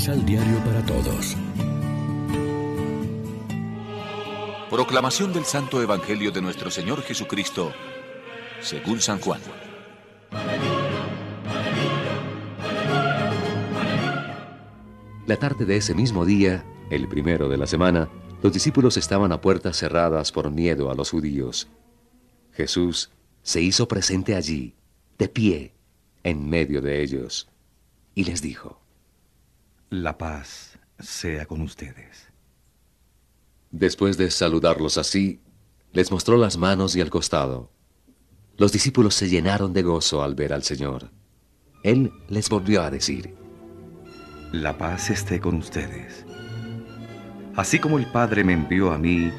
Misal Diario para Todos. Proclamación del Santo Evangelio de nuestro Señor Jesucristo, según San Juan. La tarde de ese mismo día, el primero de la semana, los discípulos estaban a puertas cerradas por miedo a los judíos. Jesús se hizo presente allí, de pie, en medio de ellos, y les dijo, La paz sea con ustedes. Después de saludarlos así, les mostró las manos y el costado. Los discípulos se llenaron de gozo al ver al Señor. Él les volvió a decir, La paz esté con ustedes. Así como el Padre me envió a mí,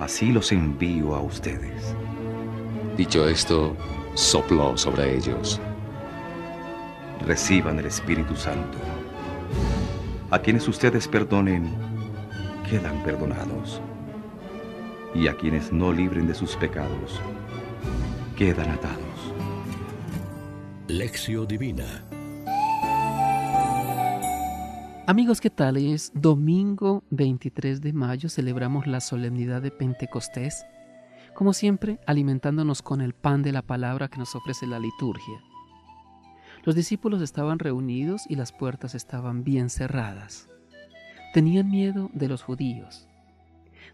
así los envío a ustedes. Dicho esto, sopló sobre ellos. Reciban el Espíritu Santo. A quienes ustedes perdonen, quedan perdonados. Y a quienes no libren de sus pecados, quedan atados. Lección Divina Amigos, ¿qué tal? Es domingo 23 de mayo, celebramos la solemnidad de Pentecostés, como siempre alimentándonos con el pan de la palabra que nos ofrece la liturgia. Los discípulos estaban reunidos y las puertas estaban bien cerradas. Tenían miedo de los judíos.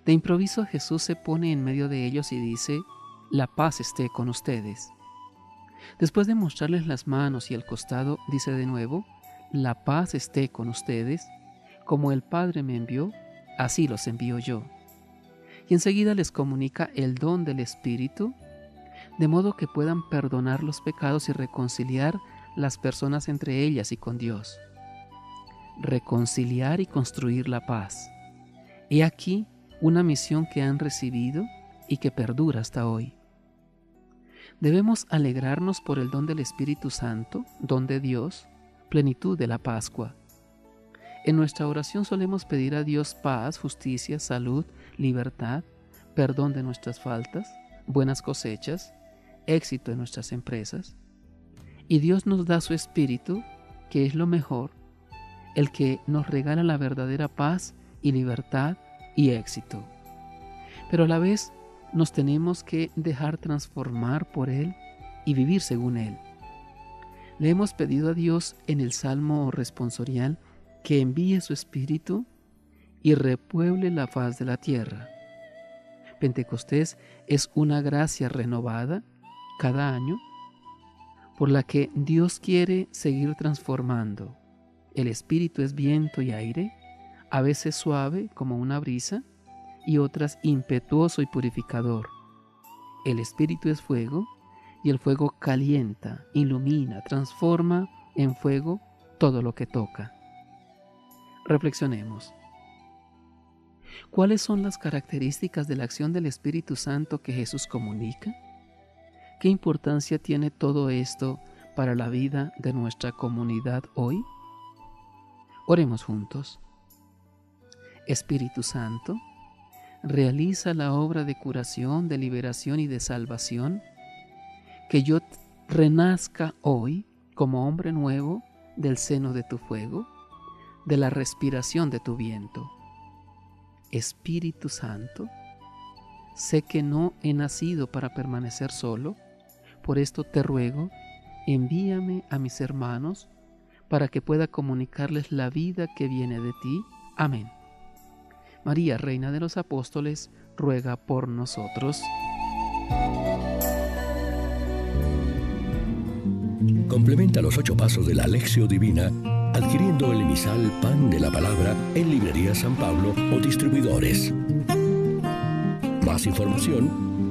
De improviso Jesús se pone en medio de ellos y dice, la paz esté con ustedes. Después de mostrarles las manos y el costado, dice de nuevo, la paz esté con ustedes, como el Padre me envió, así los envío yo. Y enseguida les comunica el don del Espíritu, de modo que puedan perdonar los pecados y reconciliar las personas entre ellas y con Dios. Reconciliar y construir la paz. He aquí una misión que han recibido y que perdura hasta hoy. Debemos alegrarnos por el don del Espíritu Santo, don de Dios, plenitud de la Pascua. En nuestra oración solemos pedir a Dios paz, justicia, salud, libertad, perdón de nuestras faltas, buenas cosechas, éxito en nuestras empresas. Y Dios nos da su Espíritu, que es lo mejor, el que nos regala la verdadera paz y libertad y éxito. Pero a la vez nos tenemos que dejar transformar por Él y vivir según Él. Le hemos pedido a Dios en el Salmo responsorial que envíe su Espíritu y repueble la faz de la tierra. Pentecostés es una gracia renovada cada año por la que Dios quiere seguir transformando. El Espíritu es viento y aire, a veces suave como una brisa y otras impetuoso y purificador. El Espíritu es fuego y el fuego calienta, ilumina, transforma en fuego todo lo que toca. Reflexionemos. ¿Cuáles son las características de la acción del Espíritu Santo que Jesús comunica? ¿Qué importancia tiene todo esto para la vida de nuestra comunidad hoy? Oremos juntos. Espíritu Santo, realiza la obra de curación, de liberación y de salvación, que yo renazca hoy como hombre nuevo del seno de tu fuego, de la respiración de tu viento. Espíritu Santo, sé que no he nacido para permanecer solo, por esto te ruego, envíame a mis hermanos para que pueda comunicarles la vida que viene de ti. Amén. María, Reina de los Apóstoles, ruega por nosotros. Complementa los ocho pasos de la Alexio Divina adquiriendo el emisal Pan de la Palabra en Librería San Pablo o distribuidores. Más información